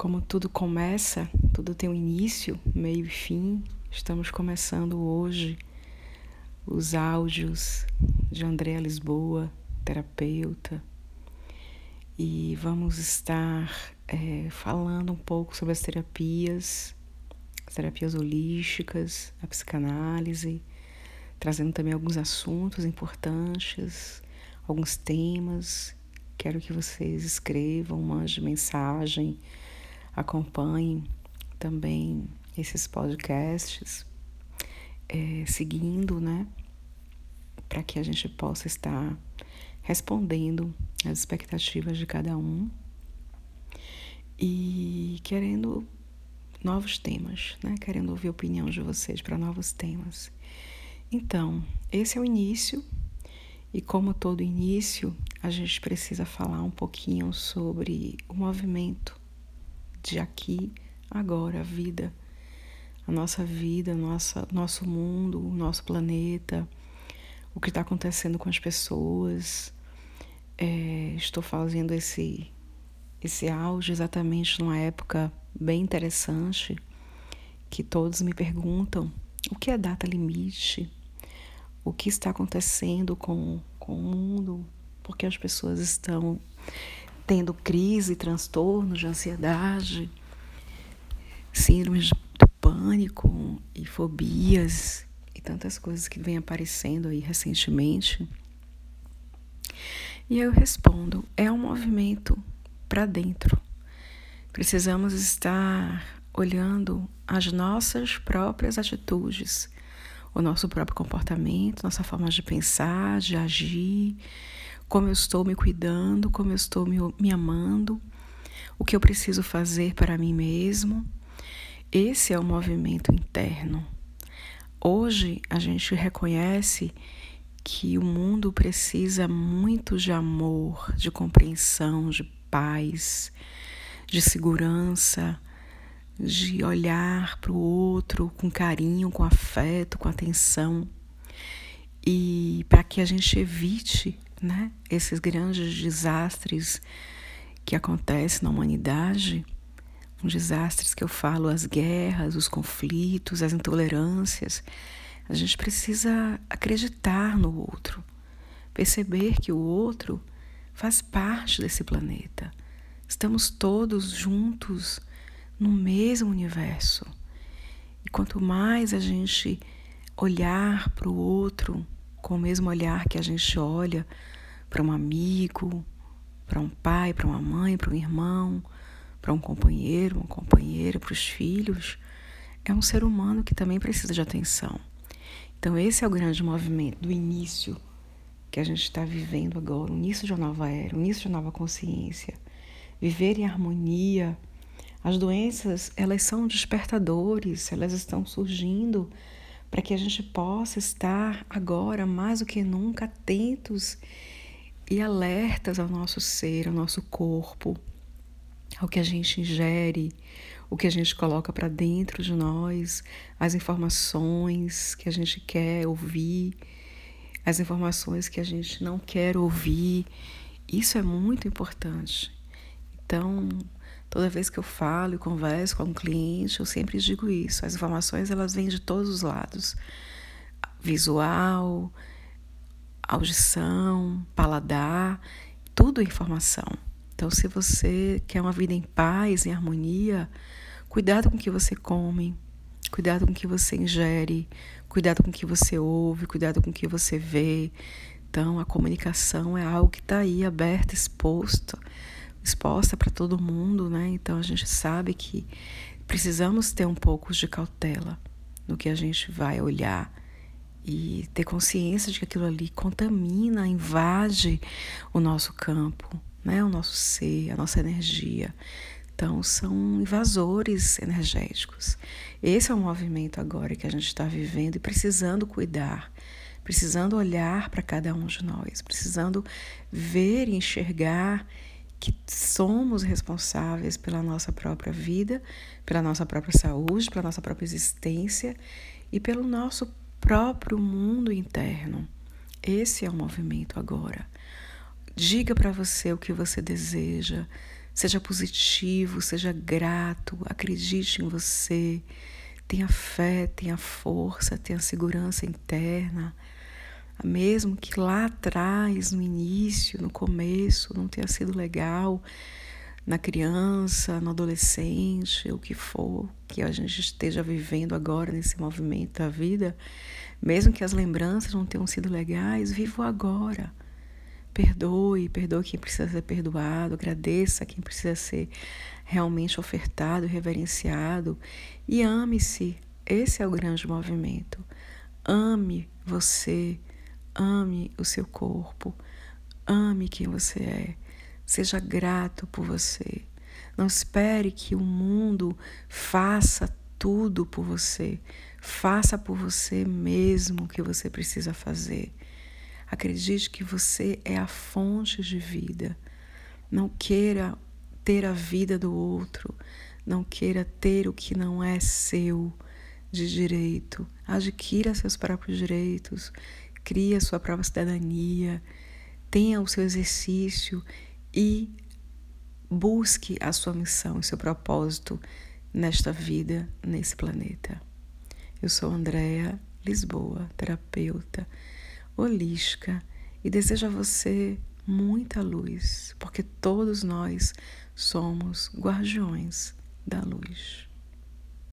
Como tudo começa, tudo tem um início, meio e fim. Estamos começando hoje os áudios de Andréa Lisboa, terapeuta, e vamos estar é, falando um pouco sobre as terapias, as terapias holísticas, a psicanálise, trazendo também alguns assuntos importantes, alguns temas. Quero que vocês escrevam, mandem mensagem acompanhem também esses podcasts, é, seguindo, né? Para que a gente possa estar respondendo às expectativas de cada um e querendo novos temas, né? Querendo ouvir a opinião de vocês para novos temas. Então, esse é o início, e como todo início, a gente precisa falar um pouquinho sobre o movimento de aqui, agora, a vida, a nossa vida, nossa, nosso mundo, o nosso planeta, o que está acontecendo com as pessoas. É, estou fazendo esse, esse áudio exatamente numa época bem interessante que todos me perguntam o que é data limite, o que está acontecendo com, com o mundo, porque as pessoas estão tendo crise, transtornos de ansiedade, síndromes do pânico e fobias e tantas coisas que vêm aparecendo aí recentemente. E eu respondo: é um movimento para dentro. Precisamos estar olhando as nossas próprias atitudes, o nosso próprio comportamento, nossa forma de pensar, de agir, como eu estou me cuidando, como eu estou me, me amando, o que eu preciso fazer para mim mesmo. Esse é o movimento interno. Hoje a gente reconhece que o mundo precisa muito de amor, de compreensão, de paz, de segurança, de olhar para o outro com carinho, com afeto, com atenção. E para que a gente evite né, esses grandes desastres que acontecem na humanidade, os desastres que eu falo, as guerras, os conflitos, as intolerâncias, a gente precisa acreditar no outro, perceber que o outro faz parte desse planeta. Estamos todos juntos no mesmo universo. E quanto mais a gente olhar para o outro com o mesmo olhar que a gente olha para um amigo, para um pai, para uma mãe, para um irmão, para um companheiro, uma companheira, para os filhos, é um ser humano que também precisa de atenção. Então, esse é o grande movimento do início que a gente está vivendo agora, o início de uma nova era, o início de uma nova consciência. Viver em harmonia. As doenças, elas são despertadores, elas estão surgindo para que a gente possa estar agora mais do que nunca atentos e alertas ao nosso ser, ao nosso corpo, ao que a gente ingere, o que a gente coloca para dentro de nós, as informações que a gente quer ouvir, as informações que a gente não quer ouvir. Isso é muito importante. Então, toda vez que eu falo e converso com um cliente, eu sempre digo isso. As informações elas vêm de todos os lados. Visual, audição, paladar, tudo é informação. Então, se você quer uma vida em paz, em harmonia, cuidado com o que você come, cuidado com o que você ingere, cuidado com o que você ouve, cuidado com o que você vê. Então, a comunicação é algo que está aí aberto, exposto, exposta para todo mundo, né? Então, a gente sabe que precisamos ter um pouco de cautela no que a gente vai olhar e ter consciência de que aquilo ali contamina, invade o nosso campo, né? o nosso ser, a nossa energia. Então, são invasores energéticos. Esse é o movimento agora que a gente está vivendo e precisando cuidar, precisando olhar para cada um de nós, precisando ver e enxergar que somos responsáveis pela nossa própria vida, pela nossa própria saúde, pela nossa própria existência e pelo nosso próprio mundo interno. Esse é o movimento agora. Diga para você o que você deseja, Seja positivo, seja grato, acredite em você, tenha fé, tenha força, tenha segurança interna. Mesmo que lá atrás, no início, no começo, não tenha sido legal, na criança, no adolescente, o que for que a gente esteja vivendo agora nesse movimento da vida, mesmo que as lembranças não tenham sido legais, viva agora. Perdoe, perdoe quem precisa ser perdoado, agradeça quem precisa ser realmente ofertado, reverenciado e ame-se. Esse é o grande movimento. Ame você, ame o seu corpo, ame quem você é. Seja grato por você. Não espere que o mundo faça tudo por você. Faça por você mesmo o que você precisa fazer. Acredite que você é a fonte de vida. Não queira ter a vida do outro. Não queira ter o que não é seu de direito. Adquira seus próprios direitos. Crie a sua própria cidadania. Tenha o seu exercício e busque a sua missão e seu propósito nesta vida, nesse planeta. Eu sou Andréa Lisboa, terapeuta holística, e desejo a você muita luz, porque todos nós somos guardiões da luz.